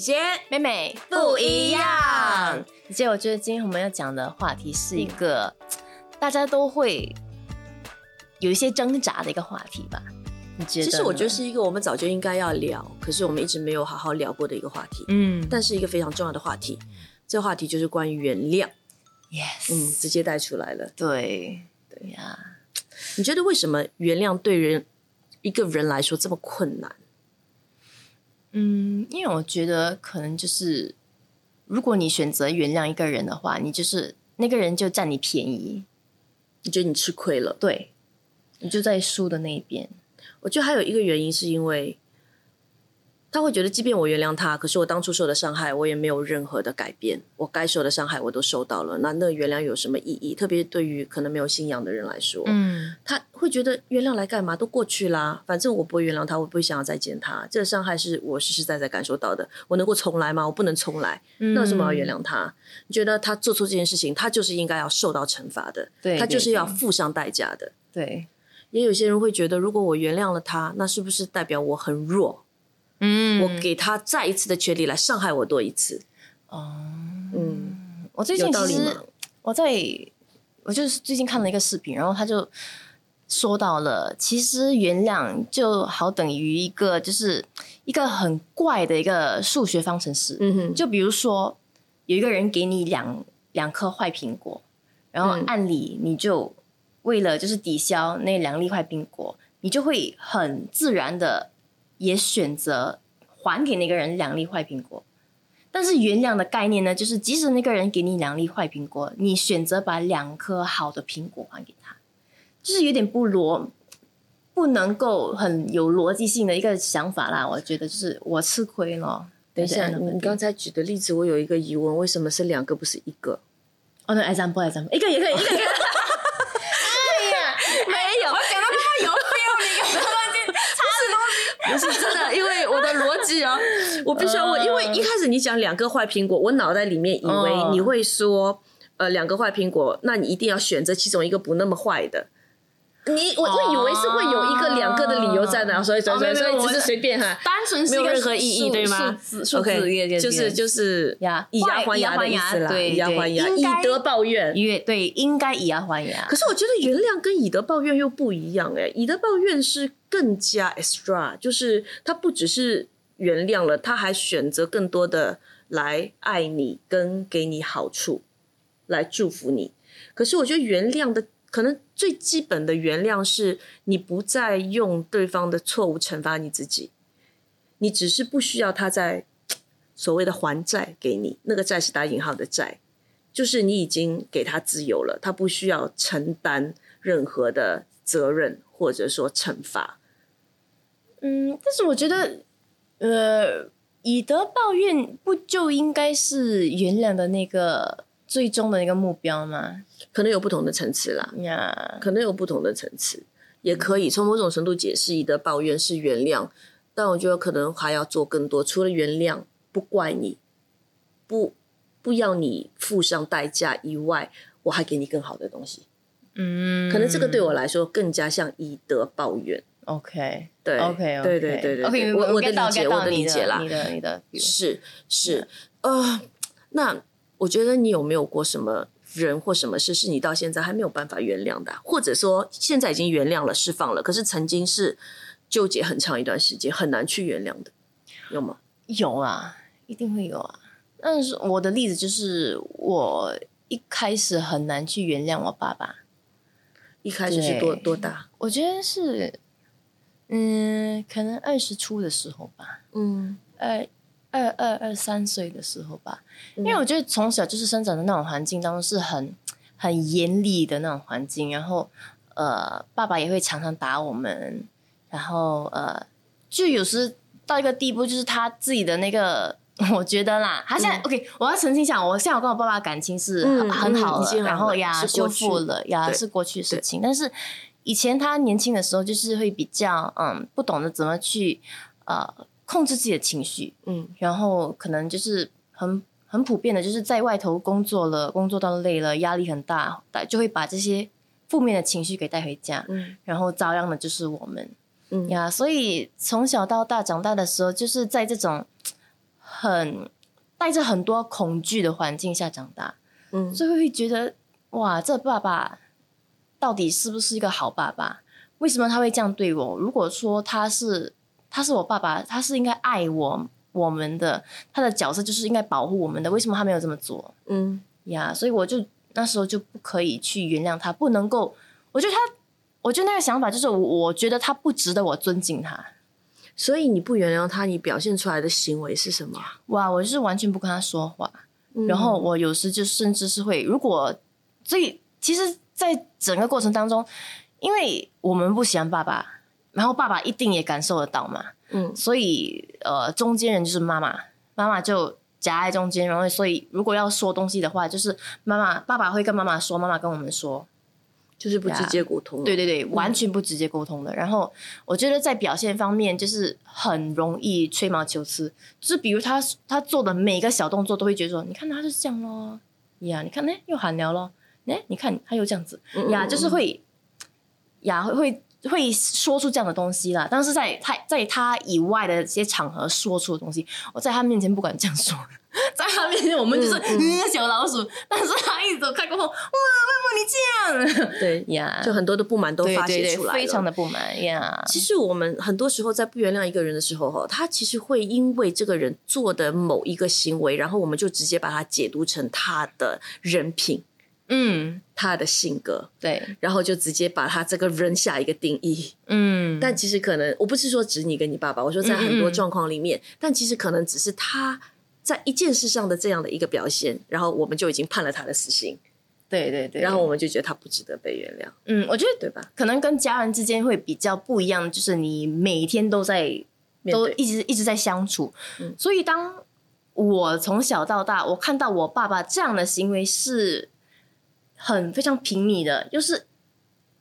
姐姐妹妹不一样。姐姐，我觉得今天我们要讲的话题是一个大家都会有一些挣扎的一个话题吧？你觉得？其实我觉得是一个我们早就应该要聊，可是我们一直没有好好聊过的一个话题，嗯但是一个非常重要的话题。这个话题就是关于原谅，，yes，嗯，直接带出来了。对对呀，你觉得为什么原谅对人一个人来说这么困难？嗯，因为我觉得可能就是，如果你选择原谅一个人的话，你就是那个人就占你便宜，你觉得你吃亏了？对，你就在输的那一边。我觉得还有一个原因是因为他会觉得，即便我原谅他，可是我当初受的伤害，我也没有任何的改变，我该受的伤害我都受到了，那那原谅有什么意义？特别对于可能没有信仰的人来说，嗯他会觉得原谅来干嘛？都过去啦，反正我不会原谅他，我不会想要再见他。这个伤害是我实实在在感受到的，我能够重来吗？我不能重来，那为什么要原谅他？你觉得他做错这件事情，他就是应该要受到惩罚的，对他就是要付上代价的。对，也有些人会觉得，如果我原谅了他，那是不是代表我很弱？嗯。我给他再一次的权利来伤害我多一次？哦，嗯，我最近其实我在我就是最近看了一个视频，然后他就说到了，其实原谅就好等于一个就是一个很怪的一个数学方程式。嗯哼，就比如说有一个人给你两两颗坏苹果，然后嗯。按理你就为了就是抵消那两粒坏苹果，你就会很自然的也选择还给那个人两粒坏苹果。但是原谅的概念呢，就是即使那个人给你两粒坏苹果，你选择把两颗好的苹果还给他，就是有点不逻，不能够很有逻辑性的一个想法啦。我觉得就是我吃亏了。等一下你刚才举的例子，我有一个疑问：为什么是两个不是一个？哦，那，example example，一个也可以，一个也可以。哎呀，没有，我讲到他有 feel，你突然间不是真的，因为我的逻辑啊，我必须要问，因为一开始你讲两个坏苹果，我脑袋里面以为嗯你会说，呃，两个坏苹果，那你一定要选择其中一个不那么坏的。你我我以为是会有一个两个的理由在哪，所以所以所以只是随便哈，单纯是任何意义，对吗数字数字就是就是呀以牙还牙的意思啦，对以牙还牙，以对应该德报怨。因为对，应该以牙还牙可。是我觉得原谅跟以德报怨又不一样哎、以德报怨是更加 extra，就是他不只是原谅了，他还选择更多的来爱你，跟给你好处，来祝福你。可是我觉得原谅的可能最基本的原谅是你不再用对方的错误惩罚你自己，你只是不需要他在所谓的还债给你，那个债是打引号的债，就是你已经给他自由了，他不需要承担任何的责任或者说惩罚。嗯，但是我觉得，呃，以德报怨不就应该是原谅的那个最终的一个目标吗？可能有不同的层次啦，呀，可能有不同的层次，也可以从某种程度解释以德报怨是原谅，但我觉得可能还要做更多，除了原谅，不怪你，不不要你付上代价以外，我还给你更好的东西。嗯，可能这个对我来说更加像以德报怨。OK，对 OK，对对对对 OK，我我的理解我的理解啦。你的你的是是，呃，那我觉得你有没有过什么人或什么事是你到现在还没有办法原谅的啊、或者说现在已经原谅了、释放了，可是曾经是纠结很长一段时间，很难去原谅的，有吗？有啊，一定会有啊。但是我的例子就是，我一开始很难去原谅我爸爸。一开始是多多大？我觉得是，嗯，可能二十出的时候吧，嗯二二二二三岁的时候吧。因为我觉得从小就是生长的那种环境当中是很很严厉的那种环境，然后呃，爸爸也会常常打我们，然后呃，就有时到一个地步，就是他自己的那个。我觉得啦，他现在、OK，我要澄清一下，我现在我跟我爸爸感情是很,、好了，嗯已经好了然后呀修复了。呀是过去的事情，但是以前他年轻的时候就是会比较嗯不懂得怎么去呃控制自己的情绪，嗯然后可能就是很很普遍的，就是在外头工作了，工作到累了，压力很大，就会把这些负面的情绪给带回家，嗯然后遭殃的就是我们嗯呀。所以从小到大长大的时候，就是在这种很带着很多恐惧的环境下长大，嗯所以会觉得哇，这爸爸到底是不是一个好爸爸？为什么他会这样对我？如果说他是他是我爸爸，他是应该爱我我们的，他的角色就是应该保护我们的，为什么他没有这么做嗯呀所以我就那时候就不可以去原谅他，不能够，我觉得他，我觉得那个想法就是我我觉得他不值得我尊敬他。所以你不原谅他，你表现出来的行为是什么？哇，我就是完全不跟他说话，嗯然后我有时就甚至是会，如果所以其实，在整个过程当中，因为我们不喜欢爸爸，然后爸爸一定也感受得到嘛，嗯。所以呃，中间人就是妈妈，妈妈就夹在中间，然后所以如果要说东西的话，就是妈妈爸爸会跟妈妈说，妈妈跟我们说，就是不直接沟通。对，对对，完全不直接沟通的。然后我觉得在表现方面，就是很容易吹毛求疵，就是比如他他做的每个小动作，都会觉得说，你看他就是这样咯，呀，你看呢又喊聊咯，哎，你看他又这样子，呀，就是会呀会会会说出这样的东西啦。但是在他在他以外的一些场合说出的东西，我在他面前不敢这样说。在他面前，我们就是、嗯嗯小老鼠，但是他一走开过后，哇，为什么你这样，对，呀，就很多的不满都发泄出来了，非常的不满呀。其实我们很多时候在不原谅一个人的时候，哈，他其实会因为这个人做的某一个行为，然后我们就直接把它解读成他的人品、嗯，他的性格，对，然后就直接把他这个人下一个定义。嗯，但其实可能我不是说指你跟你爸爸，我说在很多状况里面，但其实可能只是他在一件事上的这样的一个表现，然后我们就已经判了他的死刑，对对对，然后我们就觉得他不值得被原谅，嗯，我觉得对吧？可能跟家人之间会比较不一样，就是你每天都在都一直一直在相处，嗯。所以当我从小到大，我看到我爸爸这样的行为是很非常平米的，就是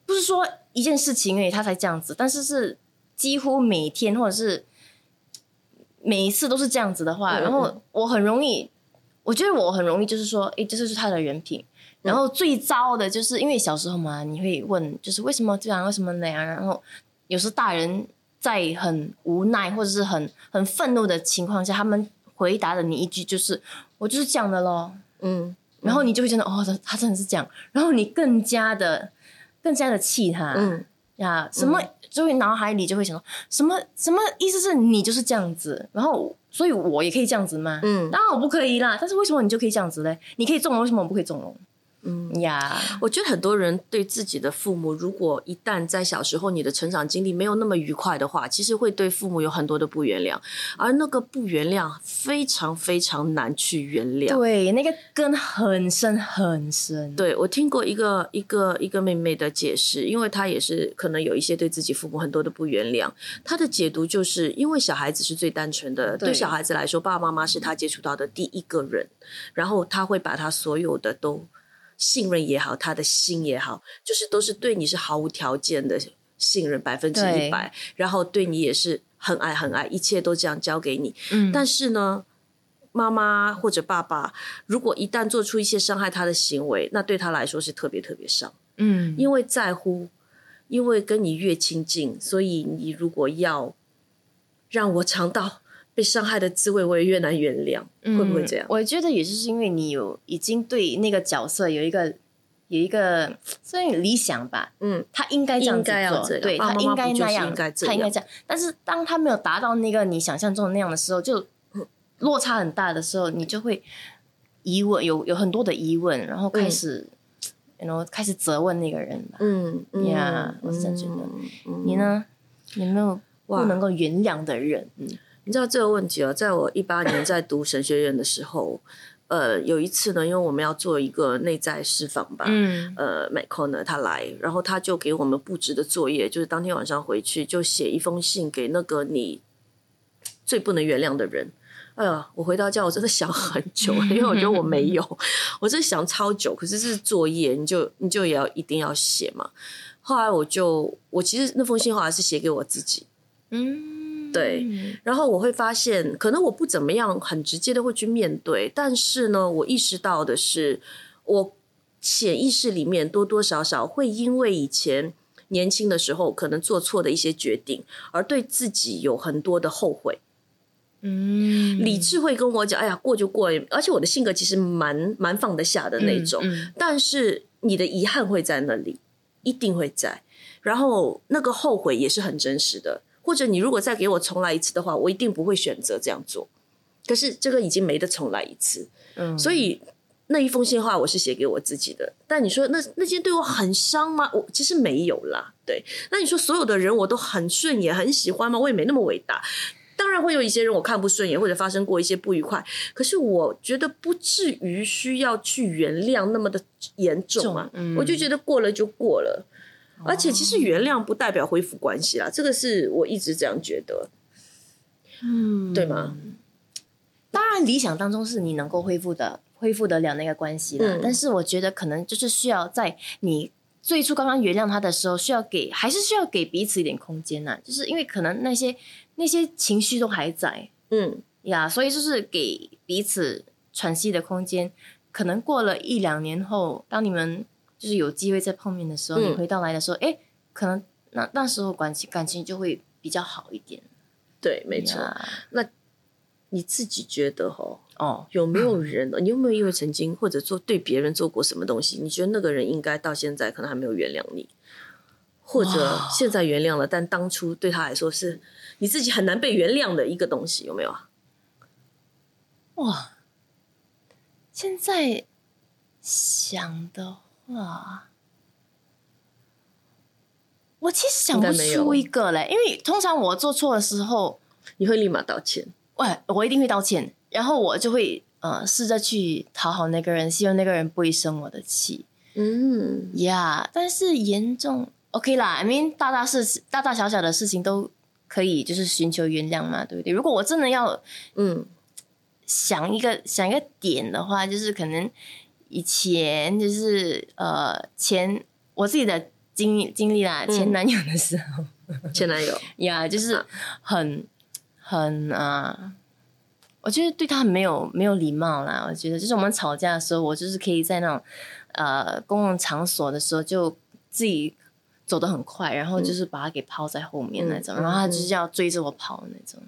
不是说一件事情而已他才这样子，但是是几乎每天或者是每一次都是这样子的话，嗯嗯。然后我很容易，我觉得我很容易就是说，诶，这就是他的人品。然后最糟的就是因为小时候嘛，你会问就是为什么这样，为什么那样，然后有时大人在很无奈或者是很很愤怒的情况下，他们回答的你一句就是我就是这样的咯，嗯，然后你就会觉得哦，他他真的是这样，然后你更加的更加的气他，嗯呀，什么就会脑海里就会想到什么什么意思是你就是这样子，然后所以我也可以这样子吗？嗯当然我不可以啦，但是为什么你就可以这样子嘞？你可以纵容，为什么我不可以纵容？嗯。呀，我觉得很多人对自己的父母，如果一旦在小时候你的成长经历没有那么愉快的话，其实会对父母有很多的不原谅，而那个不原谅非常非常难去原谅。对，那个根很深很深。对我听过一个一个一个妹妹的解释，因为她也是可能有一些对自己父母很多的不原谅。她的解读就是因为小孩子是最单纯的，对对小孩子来说，爸爸妈妈是他接触到的第一个人，然后他会把他所有的都信任也好，他的心也好，就是都是对你是毫无条件的信任，百分之一百，然后对你也是很爱很爱，一切都这样交给你。嗯，但是呢，妈妈或者爸爸如果一旦做出一些伤害他的行为，那对他来说是特别特别伤，嗯，因为在乎，因为跟你越亲近，所以你如果要让我尝到被伤害的滋味，我也越难原谅，会不会这样？我觉得也是因为你有已经对那个角色有一个有一个所以理想吧，嗯，他应该这样子做，对他应该那样，他应该这样。但是当他没有达到那个你想象中的那样的时候，就 落差很大的时候，你就会疑问，有有很多的疑问，然后开始，然后开始责问那个人吧。嗯呀 Yeah，我是这样觉得你呢？有没有不能够原谅的人？嗯你知道这个问题啊，在我一八年在读神学院的时候，呃，有一次呢，因为我们要做一个内在释放吧，嗯呃 m c c o n 呢，他来，然后他就给我们布置的作业，就是当天晚上回去就写一封信给那个你最不能原谅的人。哎呀，我回到家我真的想很久，因为我觉得我没有，我真的想超久。可是这是作业，你就你就也要一定要写嘛。后来我就我其实那封信后来是写给我自己，嗯，对然后我会发现，可能我不怎么样很直接的会去面对，但是呢，我意识到的是，我潜意识里面多多少少会因为以前年轻的时候可能做错的一些决定，而对自己有很多的后悔。嗯，理智会跟我讲，哎呀，过就过，而且我的性格其实蛮蛮放得下的那种，嗯嗯但是你的遗憾会在那里，一定会在，然后那个后悔也是很真实的。或者你如果再给我重来一次的话，我一定不会选择这样做。可是这个已经没得重来一次，嗯所以那一封信话我是写给我自己的。但你说那那件对我很伤吗？我其实没有啦。对，那你说所有的人我都很顺眼、很喜欢吗？我也没那么伟大。当然会有一些人我看不顺眼，或者发生过一些不愉快，可是我觉得不至于需要去原谅那么的严重啊。重嗯我就觉得过了就过了，而且其实原谅不代表恢复关系啦，这个是我一直这样觉得，嗯对吗？当然，理想当中是你能够恢复的，恢复得了那个关系的。嗯但是我觉得可能就是需要在你最初刚刚原谅他的时候，需要给还是需要给彼此一点空间呐、就是因为可能那些那些情绪都还在嗯呀，所以就是给彼此喘息的空间。可能过了一两年后，当你们就是有机会再碰面的时候，嗯你回到来的时候，哎，可能那那时候感情感情就会比较好一点。对，没错。那你自己觉得哈，哦，有没有人？你有没有因为曾经或者做对别人做过什么东西，你觉得那个人应该到现在可能还没有原谅你，或者哇现在原谅了，但当初对他来说是你自己很难被原谅的一个东西，有没有啊？哇，现在想的话，我其实想不出一个嘞，因为通常我做错的时候，你会立马道歉？喂，我一定会道歉，然后我就会呃试着去讨好那个人，希望那个人不会生我的气嗯，呀。但是严重 OK 啦，I mean 大大事大大小小的事情都可以就是寻求原谅嘛，对不对？如果我真的要嗯想一个想一个点的话，就是可能以前就是呃前我自己的经经历啦，嗯前男友的时候 前男友，呀就是啊很很啊、我觉得对他很没有没有礼貌啦。我觉得就是我们吵架的时候，我就是可以在那种呃公共场所的时候就自己。走得很快，然后就是把他给抛在后面那种，嗯然后他就是要追着我跑那种。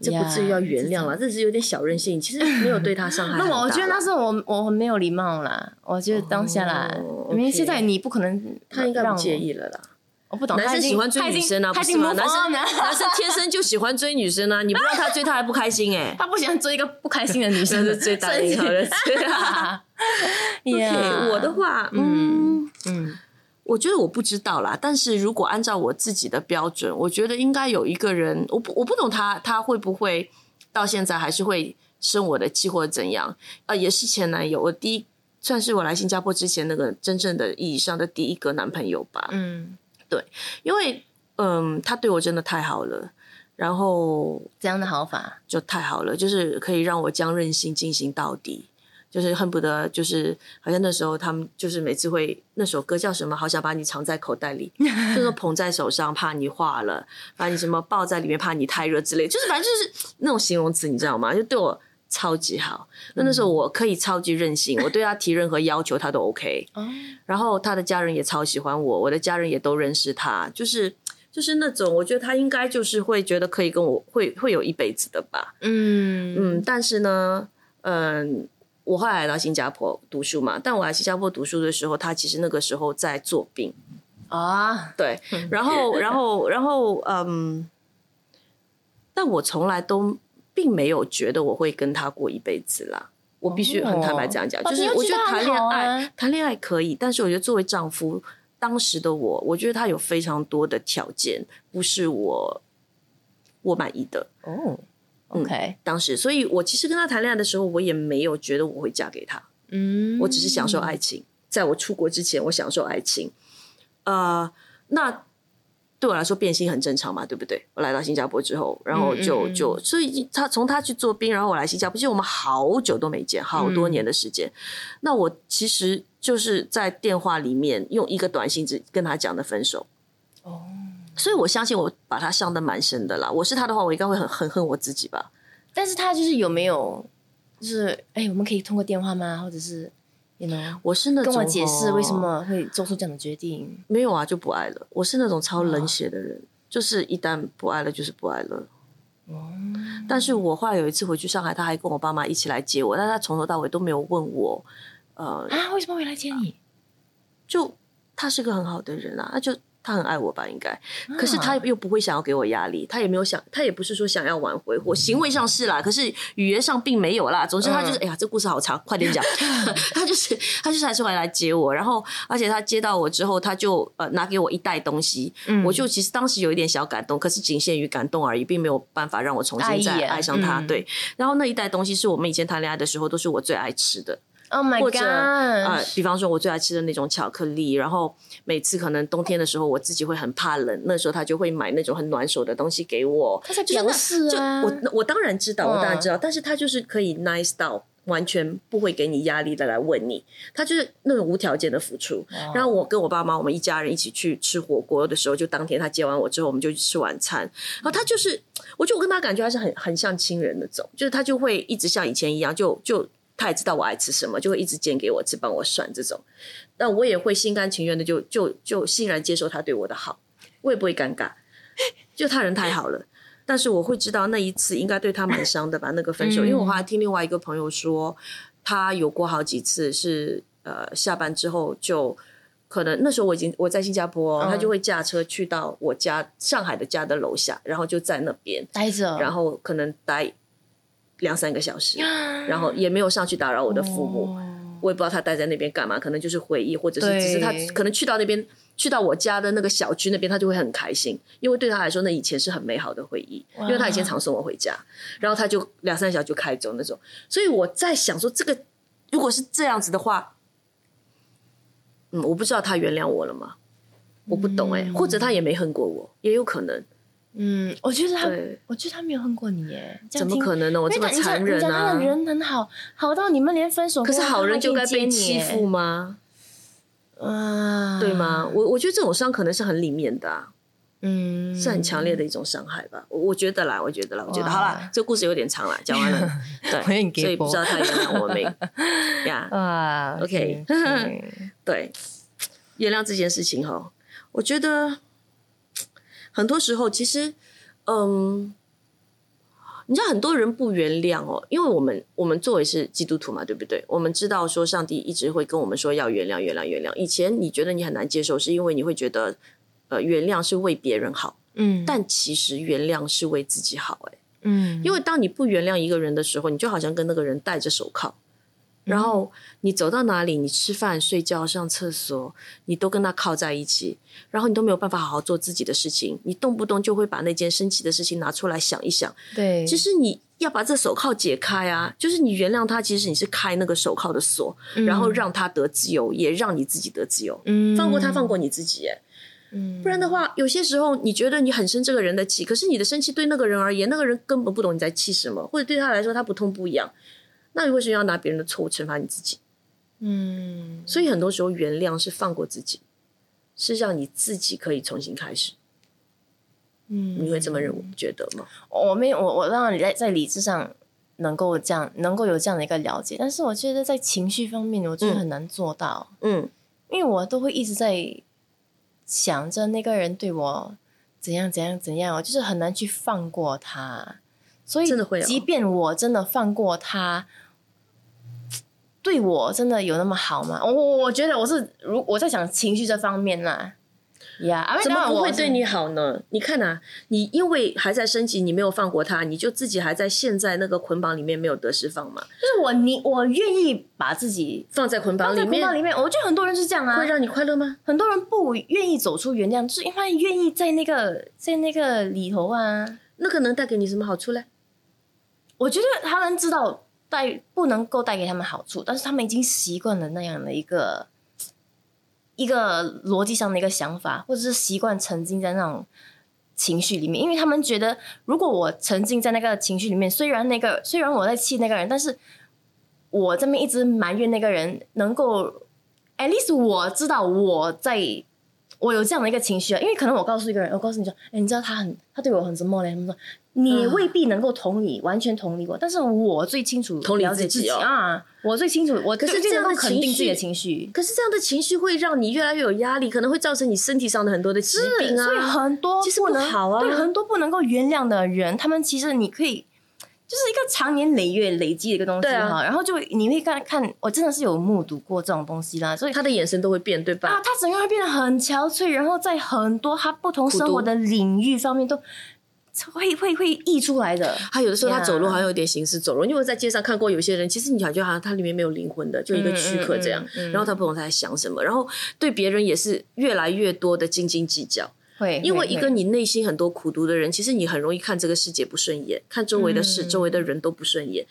这不至于要原谅了，这是有点小任性，其实 没有对他伤害。那我我觉得那时候我我很没有礼貌啦，我觉得当下啦，哦因为现在你不可能他应该不介意，了啦。我不懂，男生喜欢追女生啊，不是吗？男生男生天生就喜欢追女生啊，你不让他追，他还不开心哎、他不喜欢追一个不开心的女生，这是最大的一好的 呀 OK，我的话，嗯，嗯我觉得我不知道啦。但是如果按照我自己的标准，我觉得应该有一个人，我不我不懂他他会不会到现在还是会生我的气或者怎样？呃，也是前男友，我第一算是我来新加坡之前那个真正的意义上的第一个男朋友吧。嗯，对因为嗯，他对我真的太好了，然后这样的好法，就太好了，就是可以让我将任性进行到底，就是恨不得就是好像那时候他们就是每次会那首歌叫什么，好想把你藏在口袋里，就是捧在手上怕你化了，把你什么抱在里面怕你太热之类，就是反正就是那种形容词，你知道吗？就对我超级好。那那时候我可以超级任性，我对他提任何要求他都 OK，哦，然后他的家人也超喜欢我，我的家人也都认识他，就是。就是那种，我觉得他应该就是会觉得可以跟我会会有一辈子的吧，嗯嗯，但是呢，嗯，我后来来到新加坡读书嘛，但我来新加坡读书的时候，他其实那个时候在做病，啊，对，然后，然后，然后，嗯，但我从来都并没有觉得我会跟他过一辈子啦。我必须很坦白这样讲，哦就是我觉得谈恋爱谈恋爱可以，但是我觉得作为丈夫，当时的我，我觉得他有非常多的条件，不是我我满意的。哦，OK，当时，所以我其实跟他谈恋爱的时候，我也没有觉得我会嫁给他。嗯，我只是享受爱情。在我出国之前，我享受爱情。呃，那对我来说变心很正常嘛，对不对？我来到新加坡之后，然后就就所以他从他去做兵，然后我来新加坡，其实我们好久都没见，好多年的时间。那我其实就是在电话里面用一个短信只跟他讲的分手。哦，所以我相信我把他伤的蛮深的啦。我是他的话，我应该会很很恨我自己吧。但是他就是有没有，就是哎，我们可以通过电话吗？或者是，you know，我是那种跟我解释哦为什么会做出这样的决定。没有啊，就不爱了。我是那种超哦冷血的人，就是一旦不爱了，就是不爱了。哦，但是我后来有一次回去上海，他还跟我爸妈一起来接我，但他从头到尾都没有问我，呃，啊，为什么会来接你？就他是个很好的人啊，他就他很爱我吧，应该。可是他啊又不会想要给我压力，他也没有想，他也不是说想要挽回我，行为上是啦，可是语言上并没有啦。总之他就是，嗯哎呀，这故事好长，快点讲。他就是他就是还是会来接我，然后而且他接到我之后，他就呃拿给我一袋东西，嗯我就其实当时有一点小感动，可是仅限于感动而已，并没有办法让我重新再爱上他。嗯对，然后那一袋东西是我们以前谈恋爱的时候都是我最爱吃的。Oh my 或者！呃，比方说我最爱吃的那种巧克力，然后每次可能冬天的时候，我自己会很怕冷，那时候他就会买那种很暖手的东西给我。他在就是那表示啊就我我当然知道，我当然嗯知道，但是他就是可以 nice 到完全不会给你压力的来问你，他就是那种无条件的付出。然后我跟我爸妈，我们一家人一起去吃火锅的时候，就当天他接完我之后，我们就去吃晚餐。然后他就是，我觉得我跟他感觉还是很很像亲人那种，就是他就会一直像以前一样，就就他也知道我爱吃什么，就会一直煎给我吃，帮我算这种。那我也会心甘情愿的就就就欣然接受他对我的好，我也不会尴尬，就他人太好了。但是我会知道那一次应该对他蛮伤的吧，那个分手，因为我后来听另外一个朋友说，他有过好几次是呃下班之后就可能那时候我已经我在新加坡他就会驾车去到我家上海的家的楼下，然后就在那边，待着，然后可能待两三个小时，然后也没有上去打扰我的父母。哦我也不知道他待在那边干嘛，可能就是回忆，或者是只是他可能去到那边，去到我家的那个小区那边，他就会很开心，因为对他来说，那以前是很美好的回忆，因为他以前常送我回家，然后他就两三小时就开走那种，所以我在想说，这个如果是这样子的话，嗯，我不知道他原谅我了吗？我不懂哎、或者他也没恨过我，也有可能，嗯，我觉得他对，我觉得他没有恨过你耶，怎么可能呢？我这么残忍啊他！的人很好，好到你们连分手，可是好人就该被欺负吗？啊，对吗？？我我觉得这种伤可能是很里面的、啊。嗯，是很强烈的一种伤害吧，我我觉得啦，我觉得啦，我觉得好啦，这故事有点长了，讲完了，对，所以不知道他原谅我没 呀？啊 OK 对，原谅这件事情哈，我觉得很多时候其实，嗯，你知道很多人不原谅哦，因为我们我们作为是基督徒嘛，对不对？我们知道说上帝一直会跟我们说要原谅，原谅，原谅。以前你觉得你很难接受，是因为你会觉得，呃，原谅是为别人好。嗯，但其实原谅是为自己好、欸，嗯，因为当你不原谅一个人的时候，你就好像跟那个人戴着手铐，然后你走到哪里，你吃饭、睡觉、上厕所，你都跟他靠在一起，然后你都没有办法好好做自己的事情，你动不动就会把那件生气的事情拿出来想一想。对，其实你要把这手铐解开啊，就是你原谅他，其实你是开那个手铐的锁，然后让他得自由，也让你自己得自由。嗯放过他，放过你自己，哎。嗯不然的话，有些时候你觉得你很生这个人的气，可是你的生气对那个人而言，那个人根本不懂你在气什么，或者对他来说他不痛不痒，那你为什么要拿别人的错误惩罚你自己？嗯，所以很多时候原谅是放过自己，是让你自己可以重新开始。嗯你会这么认为觉得吗？我没有，我我让你在在理智上能够这样，能够有这样的一个了解，但是我觉得在情绪方面，我觉得嗯很难做到，嗯因为我都会一直在想着那个人对我怎样怎样怎样，我就是很难去放过他，所以真的会哦即便我真的放过他。对我真的有那么好吗？我我我觉得我是如我在想情绪这方面啦，呀、啊，怎么不会对你？好呢？你看啊，你因为还在升级，你没有放过他，你就自己还在陷在那个捆绑里面没有得释放嘛？就是我你我愿意把自己放在捆绑放在里面，捆绑里面，我觉得很多人是这样啊会，让你快乐吗？很多人不愿意走出原谅，就是因为他愿意在那个在那个里头啊。那个能带给你什么好处嘞？我觉得他能知道带不能够带给他们好处，但是他们已经习惯了那样的一个一个逻辑上的一个想法，或者是习惯沉浸在那种情绪里面，因为他们觉得，如果我沉浸在那个情绪里面，虽然那个虽然我在气那个人，但是我这边一直埋怨那个人，能够 at least 我知道我在。我有这样的一个情绪啊，因为可能我告诉一个人，我告诉你说，哎，你知道他很，他对我很什么嘞？他们说你未必能够同理，完全同理我，但是我最清楚同理了解自己啊，我最清楚，我可是这样的能够肯定情自己的绪情绪。可是这样的情绪会让你越来越有压力，可能会造成你身体上的很多的疾病啊。所以很多其实不不能好啊对很多不能够原谅的人，他们其实你可以。就是一个长年累月累积的一个东西哈，然后就你会看看，我真的是有目睹过这种东西啦，所以他的眼神都会变，对吧？啊，他整个人变得很憔悴，然后在很多他不同生活的领域方面都会会会溢出来的。他有的时候他走路好像有点行尸走肉，因为我在街上看过有些人，其实你感觉好像他里面没有灵魂的，就一个躯壳这样，嗯嗯嗯嗯然后他不懂他在想什么，然后对别人也是越来越多的斤斤计较。会，因为一个你内心很多苦毒的人，其实你很容易看这个世界不顺眼，看周围的事、嗯周围的人都不顺眼。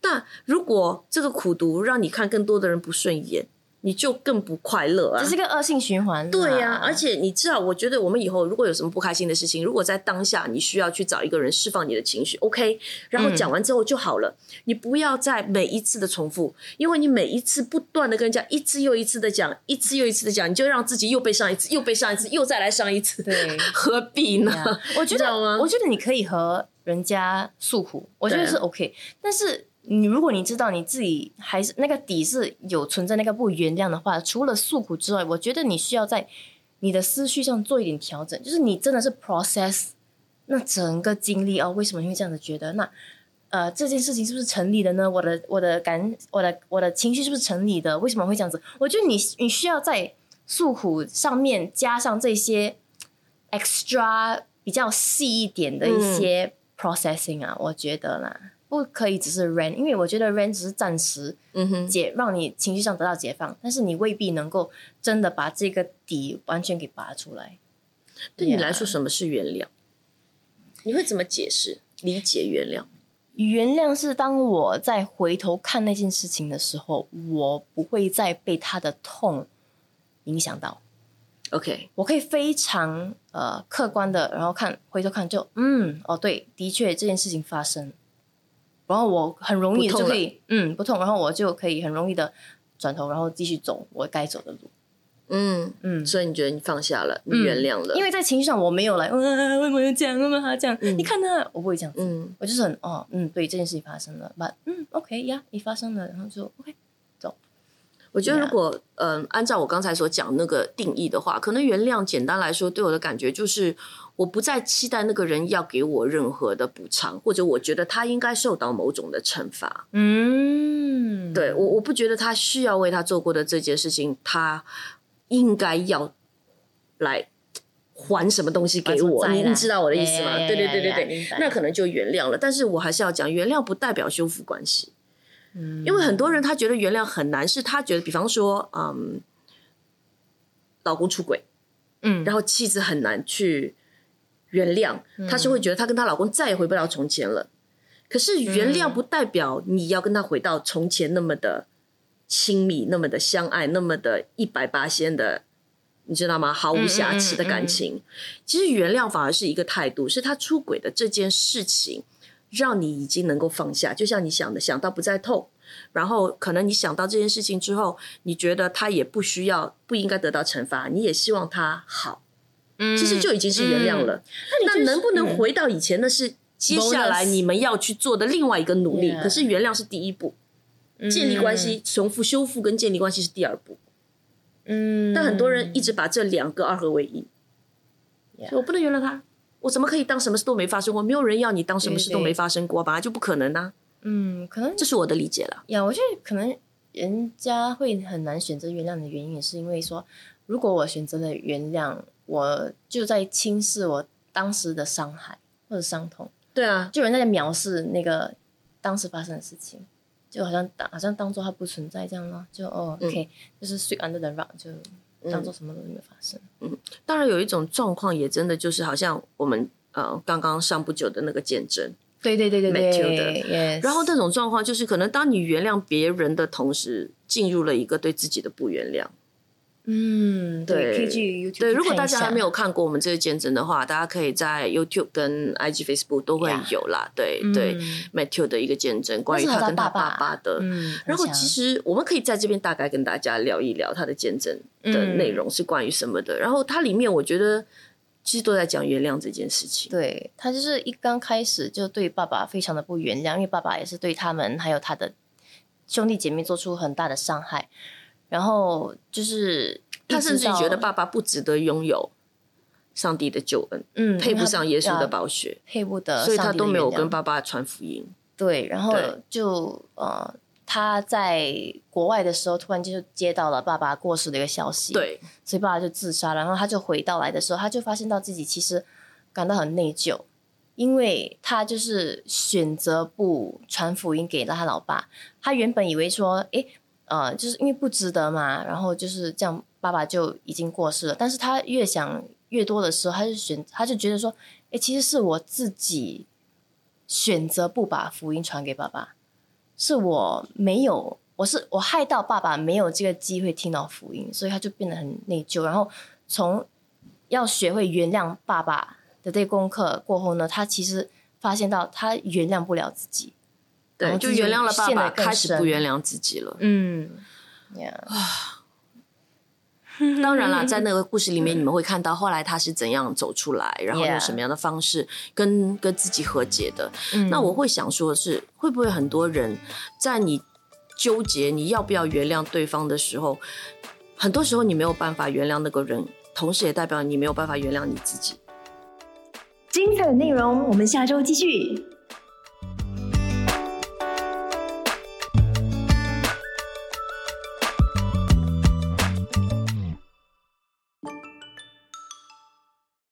但如果这个苦毒让你看更多的人不顺眼，你就更不快乐啊这！是个恶性循环啦。对呀、而且你知道，我觉得我们以后如果有什么不开心的事情，如果在当下你需要去找一个人释放你的情绪，OK，然后讲完之后就好了。你不要再每一次的重复，因为你每一次不断的跟人家一次又一次的讲，一次又一次的讲，你就让自己又被上一次，又被上一次，又再来上一次，对何必呢？我觉得我觉得你可以和人家诉苦，我觉得是 OK。但是你如果你知道你自己还是那个底是有存在那个不原谅的话，除了诉苦之外，我觉得你需要在你的思绪上做一点调整，就是你真的是 process 那整个经历哦，为什么会这样子觉得？那呃，这件事情是不是成立的呢？我的我的感我的我的情绪是不是成立的？为什么会这样子？我觉得你你需要在诉苦上面加上这些 extra 比较细一点的一些 processing 啊，我觉得啦，不可以只是 rain，因为我觉得 rain 只是暂时嗯哼，解让你情绪上得到解放，但是你未必能够真的把这个底完全给拔出来。对你来说什么是原谅？你会怎么解释、理解原谅？原谅是当我在回头看那件事情的时候，我不会再被他的痛影响到。OK，我可以非常呃客观的，然后看回头看就嗯哦对，的确这件事情发生，然后我很容易就可以嗯不痛，然后我就可以很容易的转头，然后继续走我该走的路。嗯，嗯，所以你觉得你放下了，你嗯原谅了，因为在情绪上我没有来，嗯、为什么要这样？为什么他这样？你看他，我不会这样子，嗯，我就是很哦嗯对这件事情发生了，but 嗯 OK 呀，你发生了，然后就 OK 走。我觉得如果嗯、按照我刚才所讲那个定义的话，可能原谅简单来说，对我的感觉就是我不再期待那个人要给我任何的补偿，或者我觉得他应该受到某种的惩罚。嗯，对我，我不觉得他需要为他做过的这件事情，他应该要来还什么东西给我。还什么债啦你你知道我的意思吗？对对对对对那可能就原谅了。但是我还是要讲，原谅不代表修复关系。嗯因为很多人他觉得原谅很难，是他觉得，比方说，嗯，老公出轨，嗯然后妻子很难去原谅，她是会觉得她跟她老公再也回不了从前了。可是原谅不代表你要跟他回到从前那么的亲密，那么的相爱，那么的一百八仙的，你知道吗？毫无瑕疵的感情。其实原谅反而是一个态度，是他出轨的这件事情，让你已经能够放下。就像你想的，想到不再痛。然后可能你想到这件事情之后，你觉得他也不需要、不应该得到惩罚，你也希望他好，嗯其实就已经是原谅了。那就是能不能回到以前？那是接下来你们要去做的另外一个努力。可是原谅是第一步，建立关系、重复修复跟建立关系是第二步。嗯，但很多人一直把这两个二合为一，Yeah 所以我不能原谅他。我怎么可以当什么事都没发生过？没有人要你当什么事都没发生过，本来就不可能啊！嗯，可能这是我的理解了。呀，我觉得可能人家会很难选择原谅的原因，也是因为说，如果我选择了原谅，我就在轻视我当时的伤害或者伤痛，对啊，就有人在藐视那个当时发生的事情，就好像当好像当做它不存在这样咯，就哦、嗯 o k 就是 sweep under the rug，就当做什么都没有发生。嗯当然有一种状况也真的就是好像我们呃刚刚上不久的那个见证，对对对对对，然后那种状况就是可能当你原谅别人的同时，进入了一个对自己的不原谅。嗯，对，对可以去 YouTube 对，如果大家还没有看过我们这个见证的话，大家可以在 YouTube 跟 IG、Facebook 都会有啦。对、对嗯，Matthew 的一个见证，关于他跟他爸爸的。嗯，然后其实我们可以在这边大概跟大家聊一聊他的见证的嗯内容是关于什么的。然后它里面我觉得其实都在讲原谅这件事情。对他就是一刚开始就对爸爸非常的不原谅，因为爸爸也是对他们还有他的兄弟姐妹做出很大的伤害，然后就是他甚至觉得爸爸不值得拥有上帝的救恩，嗯配不上耶稣的宝，血，配不得，所以他都没有跟爸爸传福音。对，然后就呃他在国外的时候，突然间就接到了爸爸过世的一个消息，，对，所以爸爸就自杀了。然后他就回到来的时候，他就发现到自己其实感到很内疚，因为他就是选择不传福音给了他老爸。他原本以为说，诶，呃，就是因为不值得嘛，然后就是这样，爸爸就已经过世了。但是他越想越多的时候，他就选，他就觉得说，诶，其实是我自己选择不把福音传给爸爸，是我没有，我是我害到爸爸没有这个机会听到福音，所以他就变得很内疚。然后从要学会原谅爸爸的这功课过后呢，他其实发现到他原谅不了自己，对，就原谅了爸爸，开始不原谅自己了。嗯，yeah, 当然啦，在那个故事里面，你们会看到后来他是怎样走出来，然后用什么样的方式跟跟自己和解的。嗯那我会想说的是，会不会很多人在你纠结你要不要原谅对方的时候，很多时候你没有办法原谅那个人，同时也代表你没有办法原谅你自己。精彩的内容，我们下周继续。